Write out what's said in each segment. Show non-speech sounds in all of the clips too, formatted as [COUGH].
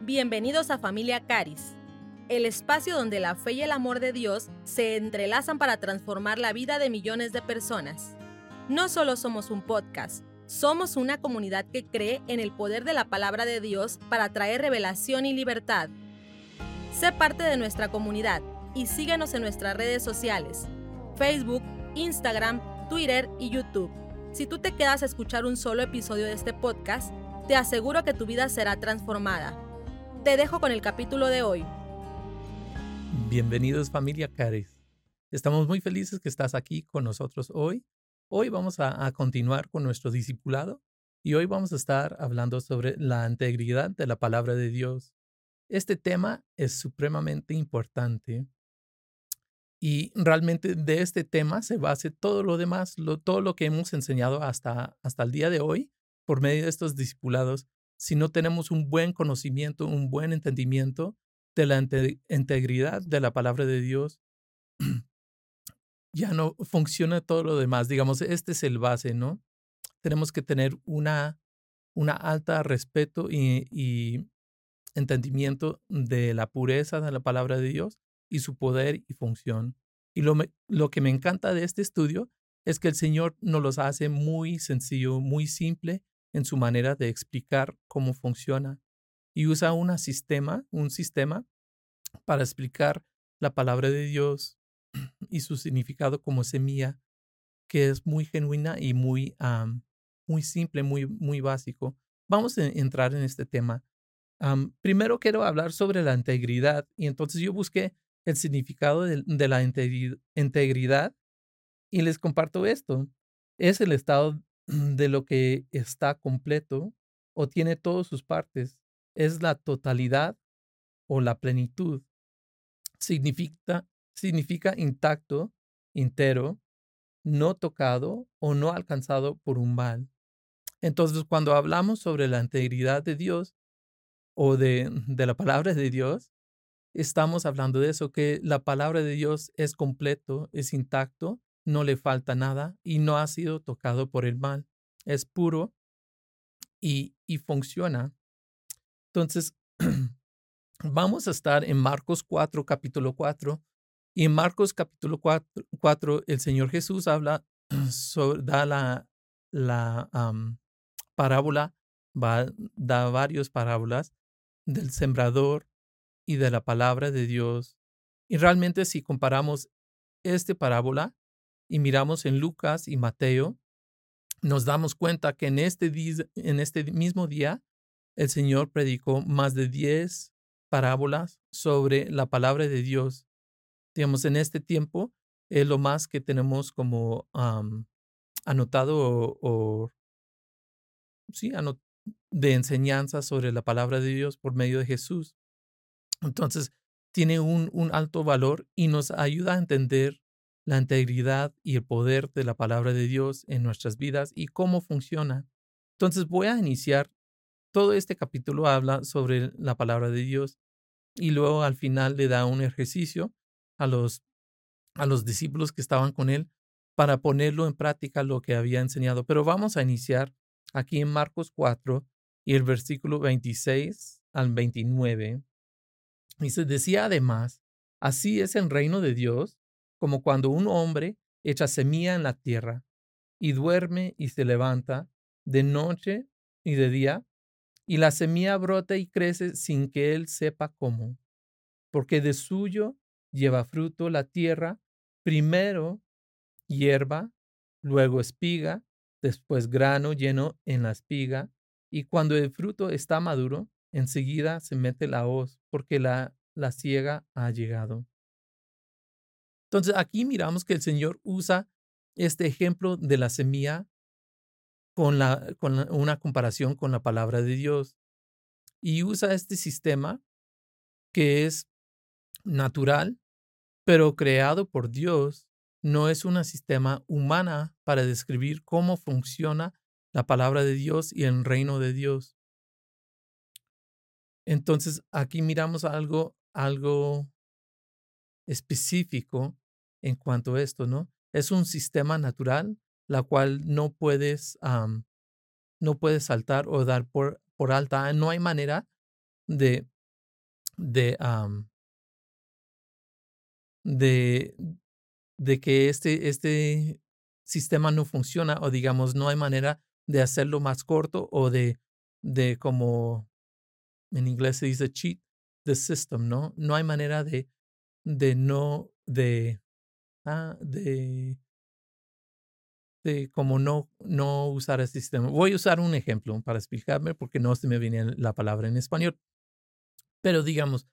Bienvenidos a Familia Caris, el espacio donde la fe y el amor de Dios se entrelazan para transformar la vida de millones de personas. No solo somos un podcast, somos una comunidad que cree en el poder de la palabra de Dios para traer revelación y libertad. Sé parte de nuestra comunidad y síguenos en nuestras redes sociales, Facebook, Instagram, Twitter y YouTube. Si tú te quedas a escuchar un solo episodio de este podcast, te aseguro que tu vida será transformada. Te dejo con el capítulo de hoy. Bienvenidos familia Caris. Estamos muy felices que estás aquí con nosotros hoy. Hoy vamos a, continuar con nuestro discipulado y hoy vamos a estar hablando sobre la integridad de la palabra de Dios. Este tema es supremamente importante y realmente de este tema se base todo lo demás, todo lo que hemos enseñado hasta, hasta el día de hoy por medio de estos discipulados si no tenemos un buen conocimiento, un buen entendimiento de la integridad de la palabra de Dios, [CLEARS THROAT] ya no funciona todo lo demás. Digamos, este es el base, ¿no? Tenemos que tener una, una alta respeto y, entendimiento de la pureza de la palabra de Dios y su poder y función. Y lo, lo que me encanta de este estudio es que el Señor nos los hace muy sencillo, muy simple en su manera de explicar cómo funciona y usa una sistema, un sistema para explicar la palabra de Dios [CLEARS THROAT] y su significado como semilla, que es muy genuina y muy, muy simple, muy, muy básico. Vamos a entrar en este tema. primero quiero hablar sobre la integridad y entonces yo busqué el significado de, de la integridad y les comparto esto. Es el estado de lo que está completo o tiene todas sus partes. Es la totalidad o la plenitud. Significa, significa intacto, entero, no tocado o no alcanzado por un mal. Entonces, cuando hablamos sobre la integridad de Dios o de, de la palabra de Dios, estamos hablando de eso, que la palabra de Dios es completo, es intacto no le falta nada y no ha sido tocado por el mal. Es puro y, y funciona. Entonces, [CLEARS THROAT] vamos a estar en Marcos 4, capítulo 4. Y en Marcos capítulo 4, el Señor Jesús habla, [CLEARS THROAT] sobre, da la, la parábola, va, da varias parábolas del sembrador y de la palabra de Dios. Y realmente si comparamos esta parábola y miramos en Lucas y Mateo, nos damos cuenta que en este, en este mismo día el Señor predicó más de 10 parábolas sobre la palabra de Dios. Digamos, en este tiempo es lo más que tenemos como anotado o, o sí, de enseñanza sobre la palabra de Dios por medio de Jesús. Entonces, tiene un, un alto valor y nos ayuda a entender la integridad y el poder de la palabra de Dios en nuestras vidas y cómo funciona. Entonces voy a iniciar. Todo este capítulo habla sobre la palabra de Dios y luego al final le da un ejercicio a los, a los discípulos que estaban con él para ponerlo en práctica lo que había enseñado. Pero vamos a iniciar aquí en Marcos 4 y el versículo 26 al 29. Y se decía además, así es el reino de Dios como cuando un hombre echa semilla en la tierra y duerme y se levanta de noche y de día, y la semilla brota y crece sin que él sepa cómo, porque de suyo lleva fruto la tierra, primero hierba, luego espiga, después grano lleno en la espiga, y cuando el fruto está maduro, enseguida se mete la hoz, porque la, la ciega ha llegado. Entonces aquí miramos que el Señor usa este ejemplo de la semilla con, la, con una comparación con la palabra de Dios y usa este sistema que es natural, pero creado por Dios. No es un sistema humana para describir cómo funciona la palabra de Dios y el reino de Dios. Entonces aquí miramos algo, algo específico en cuanto a esto, ¿no? Es un sistema natural, la cual no puedes, no puedes saltar o dar por, por alta. No hay manera de, de, de, de que este, este sistema no funciona o digamos no hay manera de hacerlo más corto o de, de como en inglés se dice cheat the system, ¿no? No hay manera de, de no, de, ah, de, de no, no usar el sistema. Voy a usar un ejemplo para explicarme porque no se me viene la palabra en español. Pero digamos,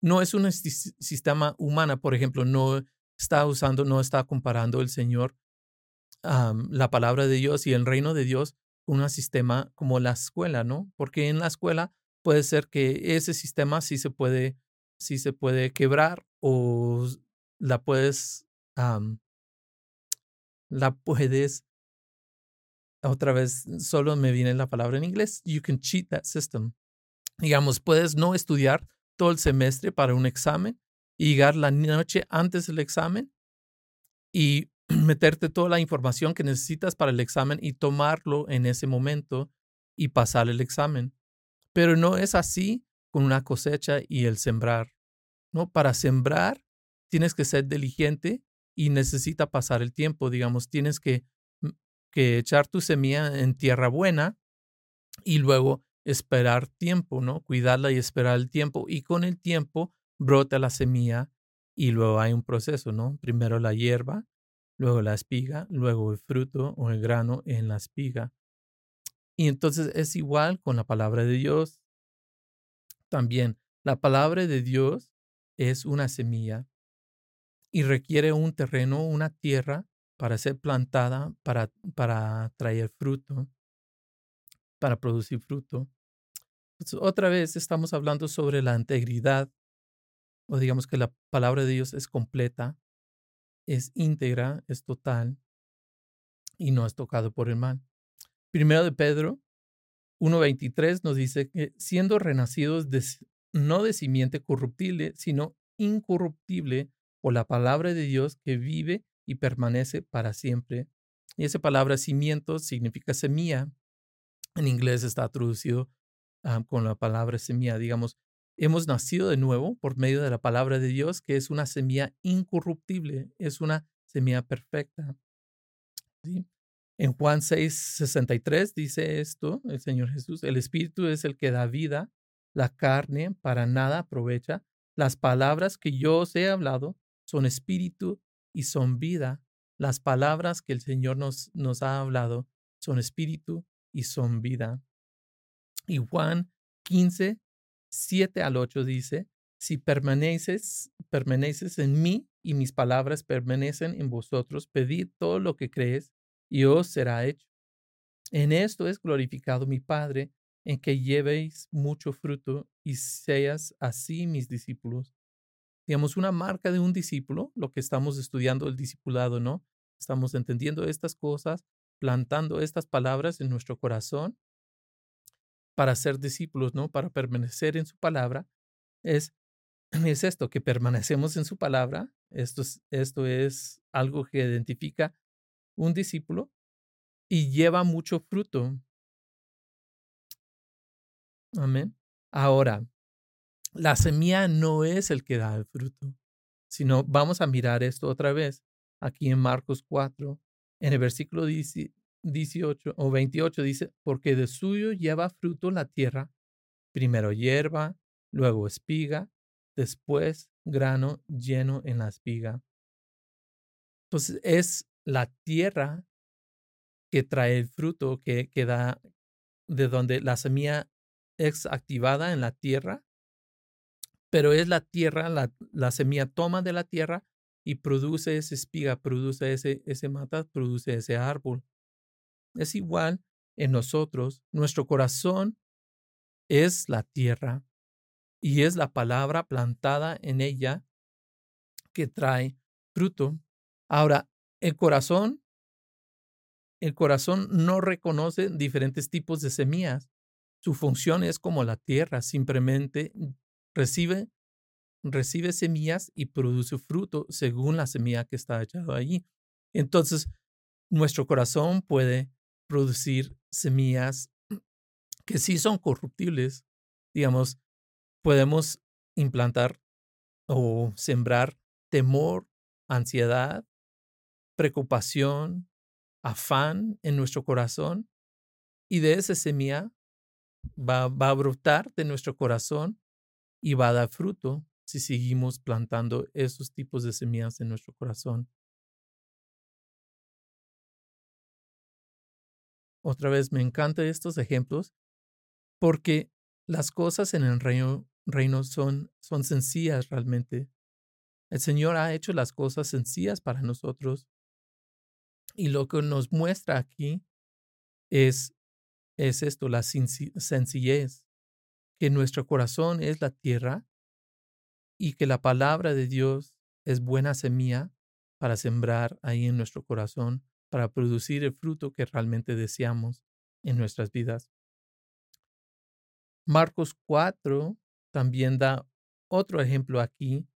no es un sistema humano, por ejemplo, no está usando, no está comparando el Señor la palabra de Dios y el reino de Dios con un sistema como la escuela, ¿no? Porque en la escuela puede ser que ese sistema sí se puede, sí se puede quebrar o la puedes, la puedes, otra vez, solo me viene la palabra en inglés, you can cheat that system. Digamos, puedes no estudiar todo el semestre para un examen y llegar la noche antes del examen y [CLEARS THROAT] meterte toda la información que necesitas para el examen y tomarlo en ese momento y pasar el examen. Pero no es así con una cosecha y el sembrar. ¿no? Para sembrar tienes que ser diligente y necesita pasar el tiempo. Digamos, tienes que, mm, que echar tu semilla en tierra buena y luego esperar tiempo, ¿no? Cuidarla y esperar el tiempo. Y con el tiempo brota la semilla y luego hay un proceso, ¿no? Primero la hierba, luego la espiga, luego el fruto o el grano en la espiga. Y entonces es igual con la palabra de Dios. También la palabra de Dios es una semilla y requiere un terreno, una tierra para ser plantada, para, para traer fruto, para producir fruto. Pues, otra vez estamos hablando sobre la integridad, o digamos que la palabra de Dios es completa, es íntegra, es total y no es tocado por el mal. Primero de Pedro 1.23 nos dice que siendo renacidos no de simiente corruptible, sino incorruptible por la palabra de Dios que vive y permanece para siempre. Y esa palabra cimiento significa semilla. En inglés está traducido ah, con la palabra semilla. Digamos, hemos nacido de nuevo por medio de la palabra de Dios, que es una semilla incorruptible, es una semilla perfecta. En Juan 6, 63 dice esto, el Señor Jesús, el Espíritu es el que da vida, la carne para nada aprovecha. Las palabras que yo os he hablado son espíritu y son vida. Las palabras que el Señor nos, nos ha hablado son espíritu y son vida. Y Juan 15, 7 al 8 dice, si permaneces, permaneces en mí y mis palabras permanecen en vosotros, pedid todo lo que crees y os será hecho. En esto es glorificado mi Padre, en que llevéis mucho fruto y seas así mis discípulos. Digamos, una marca de un discípulo, lo que estamos estudiando el discipulado, ¿no? Estamos entendiendo estas cosas, plantando estas palabras en nuestro corazón para ser discípulos, ¿no? Para permanecer en su palabra. Es, [CLEARS THROAT] es esto, que permanecemos en su palabra. Esto es, esto es algo que identifica un discípulo y lleva mucho fruto. Amén. Ahora, la semilla no es el que da el fruto, sino vamos a mirar esto otra vez aquí en Marcos 4, en el versículo 18 o 28 dice, porque de suyo lleva fruto la tierra, primero hierba, luego espiga, después grano lleno en la espiga. Entonces es la tierra que trae el fruto, que, que da de donde la semilla es activada en la tierra, pero es la tierra, la, la semilla toma de la tierra y produce esa espiga, produce ese, ese mata, produce ese árbol. Es igual en nosotros, nuestro corazón es la tierra y es la palabra plantada en ella que trae fruto. Ahora, el corazón, el corazón no reconoce diferentes tipos de semillas. Su función es como la tierra, simplemente recibe, recibe semillas y produce fruto según la semilla que está echada allí. Entonces, nuestro corazón puede producir semillas que sí son corruptibles. Digamos, podemos implantar o sembrar temor, ansiedad, preocupación, afán en nuestro corazón y de esa semilla va, va, a brotar de nuestro corazón y va a dar fruto si seguimos plantando esos tipos de semillas en nuestro corazón. Otra vez, me encantan estos ejemplos porque las cosas en el reino, reino son, son sencillas realmente. El Señor ha hecho las cosas sencillas para nosotros. Y lo que nos muestra aquí es, es esto, la sencillez, que nuestro corazón es la tierra y que la palabra de Dios es buena semilla para sembrar ahí en nuestro corazón, para producir el fruto que realmente deseamos en nuestras vidas. Marcos 4 también da otro ejemplo aquí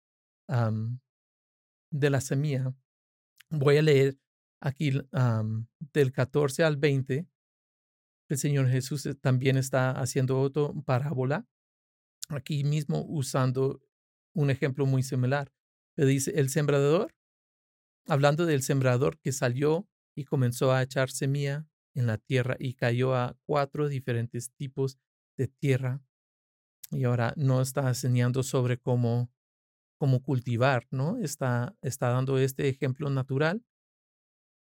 de la semilla. Voy a leer aquí del 14 al 20. El Señor Jesús eh, también está haciendo otra parábola, aquí mismo usando un ejemplo muy similar. Le dice, el sembrador, hablando del sembrador que salió y comenzó a echar semilla en la tierra y cayó a cuatro diferentes tipos de tierra. Y ahora no está enseñando sobre cómo, cómo cultivar, ¿no? Está, está dando este ejemplo natural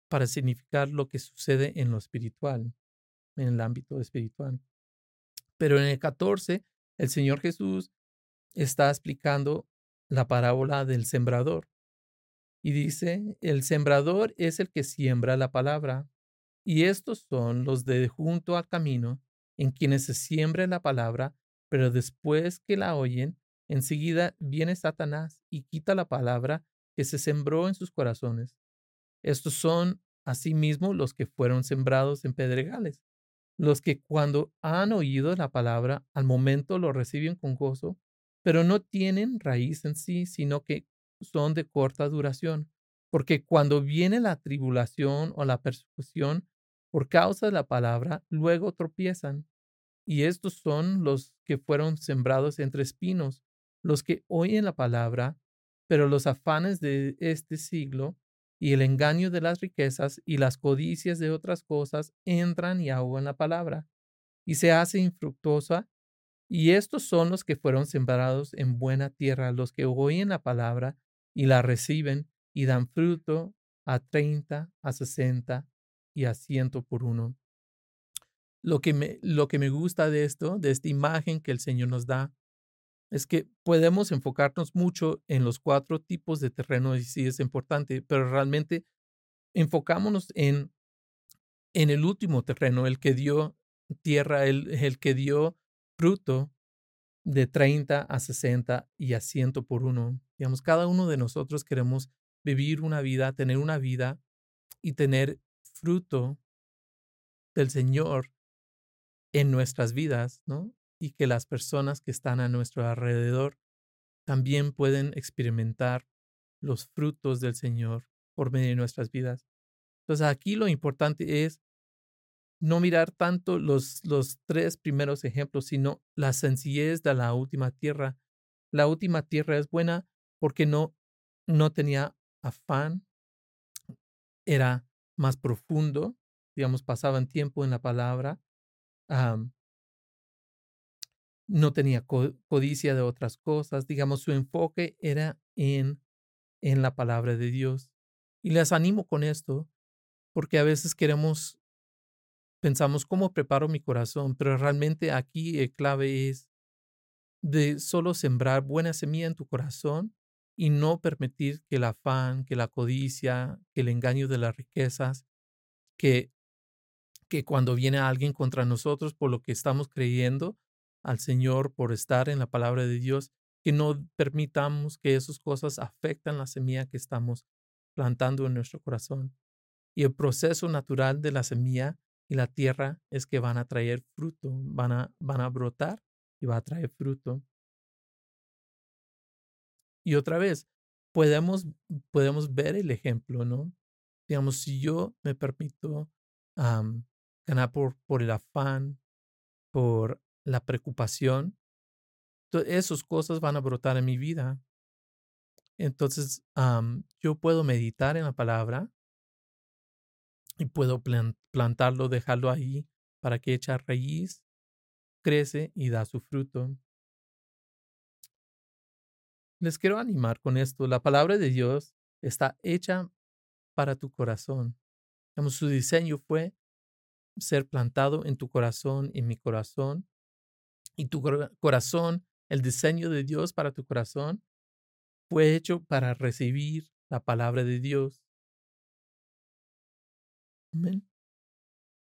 para significar lo que sucede en lo espiritual, en el ámbito espiritual. Pero en el 14, el Señor Jesús está explicando la parábola del sembrador. Y dice, el sembrador es el que siembra la palabra, y estos son los de junto al camino, en quienes se siembra la palabra, pero después que la oyen, enseguida viene Satanás y quita la palabra que se sembró en sus corazones. Estos son asimismo los que fueron sembrados en pedregales, los que cuando han oído la palabra, al momento lo reciben con gozo, pero no tienen raíz en sí, sino que son de corta duración, porque cuando viene la tribulación o la persecución por causa de la palabra, luego tropiezan. Y estos son los que fueron sembrados entre espinos, los que oyen la palabra, pero los afanes de este siglo y el engaño de las riquezas y las codicias de otras cosas entran y ahogan la palabra, y se hace infructuosa y estos son los que fueron sembrados en buena tierra, los que oyen la palabra y la reciben y dan fruto a treinta, a sesenta y a ciento por uno. Lo que, me, lo que me gusta de esto, de esta imagen que el Señor nos da, es que podemos enfocarnos mucho en los cuatro tipos de terreno y sí es importante, pero realmente enfocámonos en, en el último terreno, el que dio tierra, el, el que dio fruto de 30 a 60 y a 100 por uno. Digamos, cada uno de nosotros queremos vivir una vida, tener una vida y tener fruto del Señor en nuestras vidas, ¿no? Y que las personas que están a nuestro alrededor también pueden experimentar los frutos del Señor por medio de nuestras vidas. Entonces aquí lo importante es no mirar tanto los, los tres primeros ejemplos, sino la sencillez de la última tierra. La última tierra es buena porque no, no tenía afán, era más profundo, digamos, pasaban tiempo en la palabra, no tenía codicia de otras cosas, digamos, su enfoque era en, en la palabra de Dios. Y les animo con esto, porque a veces queremos pensamos cómo preparo mi corazón, pero realmente aquí el clave es de solo sembrar buena semilla en tu corazón y no permitir que el afán, que la codicia, que el engaño de las riquezas, que, que cuando viene alguien contra nosotros por lo que estamos creyendo al Señor, por estar en la palabra de Dios, que no permitamos que esas cosas afecten la semilla que estamos plantando en nuestro corazón. Y el proceso natural de la semilla y la tierra es que van a traer fruto, van a, van a brotar y va a traer fruto. Y otra vez, podemos, podemos ver el ejemplo, ¿no? Digamos, si yo me permito ganar por, por el afán, por la preocupación, esas cosas van a brotar en mi vida. Entonces, yo puedo meditar en la palabra y puedo plantarlo, dejarlo ahí para que echa raíz, crece y da su fruto. Les quiero animar con esto. La palabra de Dios está hecha para tu corazón. su diseño fue ser plantado en tu corazón, en mi corazón. Y tu corazón, el diseño de Dios para tu corazón, fue hecho para recibir la palabra de Dios. Amén.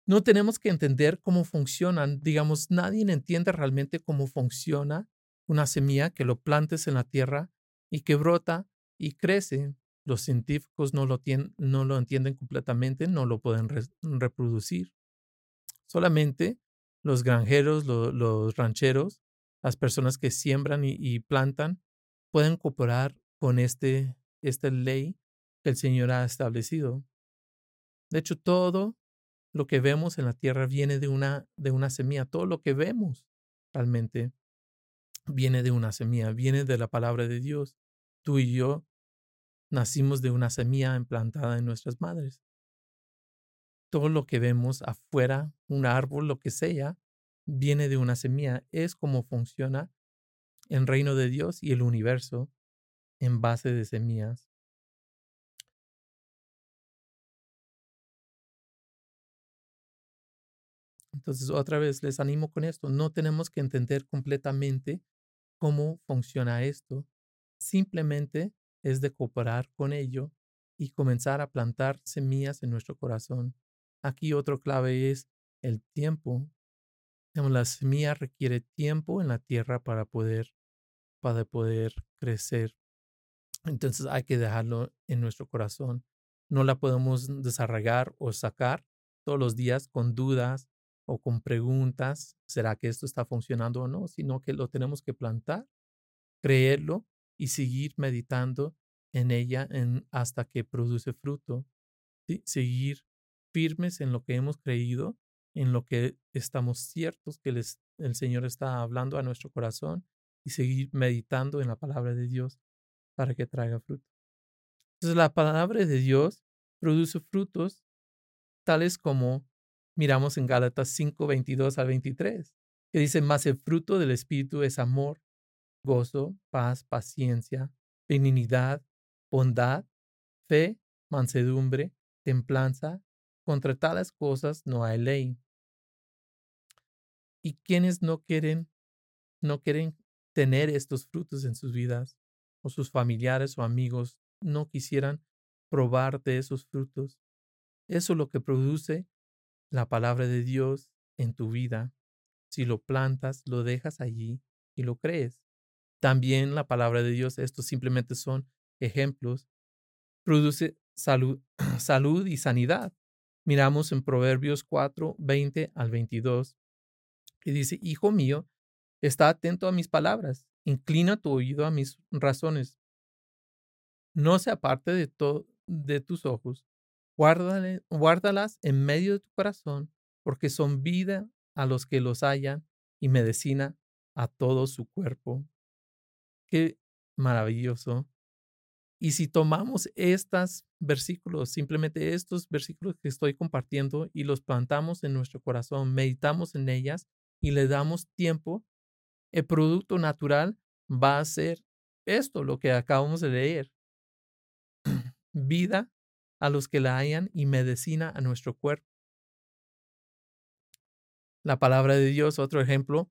No tenemos que entender cómo funcionan. Digamos, nadie entiende realmente cómo funciona una semilla que lo plantes en la tierra y que brota y crece. Los científicos no lo, no lo entienden completamente, no lo pueden reproducir. Solamente los granjeros, los rancheros, las personas que siembran y, plantan, pueden cooperar con este, esta ley que el Señor ha establecido. De hecho, todo lo que vemos en la tierra viene de una, de una semilla. Todo lo que vemos realmente viene de una semilla, viene de la palabra de Dios. Tú y yo nacimos de una semilla implantada en nuestras madres. Todo lo que vemos afuera, un árbol, lo que sea, viene de una semilla. Es como funciona el reino de Dios y el universo en base de semillas. Entonces, otra vez les animo con esto. No tenemos que entender completamente cómo funciona esto. Simplemente es de cooperar con ello y comenzar a plantar semillas en nuestro corazón. Aquí otro clave es el tiempo. La semilla requiere tiempo en la tierra para poder, para poder crecer. Entonces hay que dejarlo en nuestro corazón. No la podemos desarrollar o sacar todos los días con dudas o con preguntas. ¿Será que esto está funcionando o no? Sino que lo tenemos que plantar, creerlo y seguir meditando en ella hasta que produce fruto. Seguir firmes en lo que hemos creído, en lo que estamos ciertos que el Señor está hablando a nuestro corazón y seguir meditando en la palabra de Dios para que traiga fruto. Entonces la palabra de Dios produce frutos tales como miramos en Gálatas 5, 22 al 23, que dice, más el fruto del Espíritu es amor, gozo, paz, paciencia, benignidad, bondad, fe, mansedumbre, templanza. Contra tales cosas no hay ley. Y quienes no quieren, no quieren tener estos frutos en sus vidas, o sus familiares o amigos no quisieran probar de esos frutos. Eso es lo que produce la palabra de Dios en tu vida. Si lo plantas, lo dejas allí y lo crees. También la palabra de Dios, estos simplemente son ejemplos, produce salud, [CLEARS THROAT] salud y sanidad. Miramos en Proverbios 4, 20 al 22, que dice, Hijo mío, está atento a mis palabras, inclina tu oído a mis razones. No se aparte de, de tus ojos, guárdalas en medio de tu corazón, porque son vida a los que los hallan y medicina a todo su cuerpo. Qué maravilloso. Y si tomamos estos versículos, simplemente estos versículos que estoy compartiendo y los plantamos en nuestro corazón, meditamos en ellas y le damos tiempo, el producto natural va a ser esto, lo que acabamos de leer. [CLEARS THROAT] Vida a los que la hayan y medicina a nuestro cuerpo. La palabra de Dios, otro ejemplo,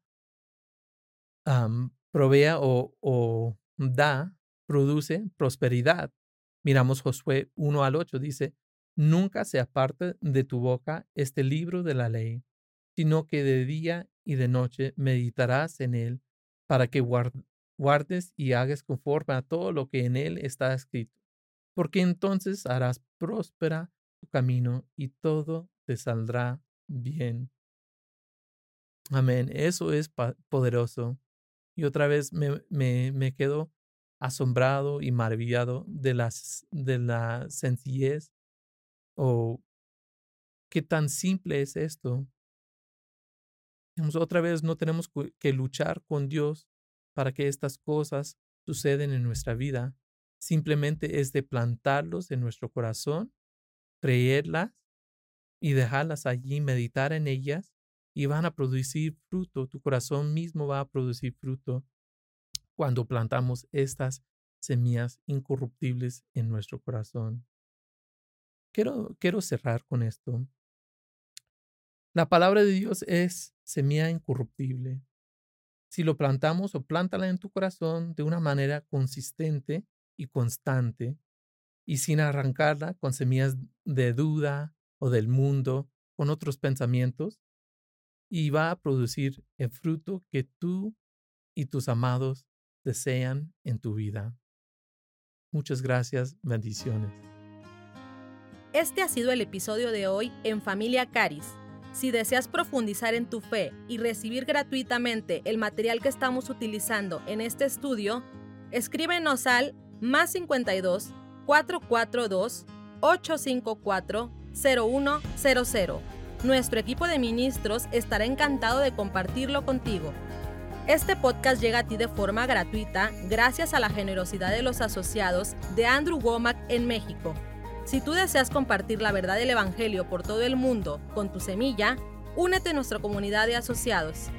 provea o, o da, produce prosperidad. Miramos Josué 1 al 8, dice, nunca se aparte de tu boca este libro de la ley, sino que de día y de noche meditarás en él para que guardes y hagas conforme a todo lo que en él está escrito porque entonces harás próspera tu camino y todo te saldrá bien. Amén. Eso es poderoso. Y otra vez me, me, me quedo asombrado y maravillado de, las, de la sencillez o qué tan simple es esto. Otra vez no tenemos que luchar con Dios para que estas cosas suceden en nuestra vida simplemente es de plantarlos en nuestro corazón, creerlas y dejarlas allí, meditar en ellas y van a producir fruto. Tu corazón mismo va a producir fruto cuando plantamos estas semillas incorruptibles en nuestro corazón. Quiero, quiero cerrar con esto. La palabra de Dios es semilla incorruptible. Si lo plantamos o plántala en tu corazón de una manera consistente y constante y sin arrancarla con semillas de duda o del mundo, con otros pensamientos, y va a producir el fruto que tú y tus amados desean en tu vida. Muchas gracias, bendiciones. Este ha sido el episodio de hoy en Familia Caris. Si deseas profundizar en tu fe y recibir gratuitamente el material que estamos utilizando en este estudio, escríbenos al más 52 442 854 0100. Nuestro equipo de ministros estará encantado de compartirlo contigo. Este podcast llega a ti de forma gratuita gracias a la generosidad de los asociados de Andrew Womack en México. Si tú deseas compartir la verdad del Evangelio por todo el mundo con tu semilla, únete a nuestra comunidad de asociados.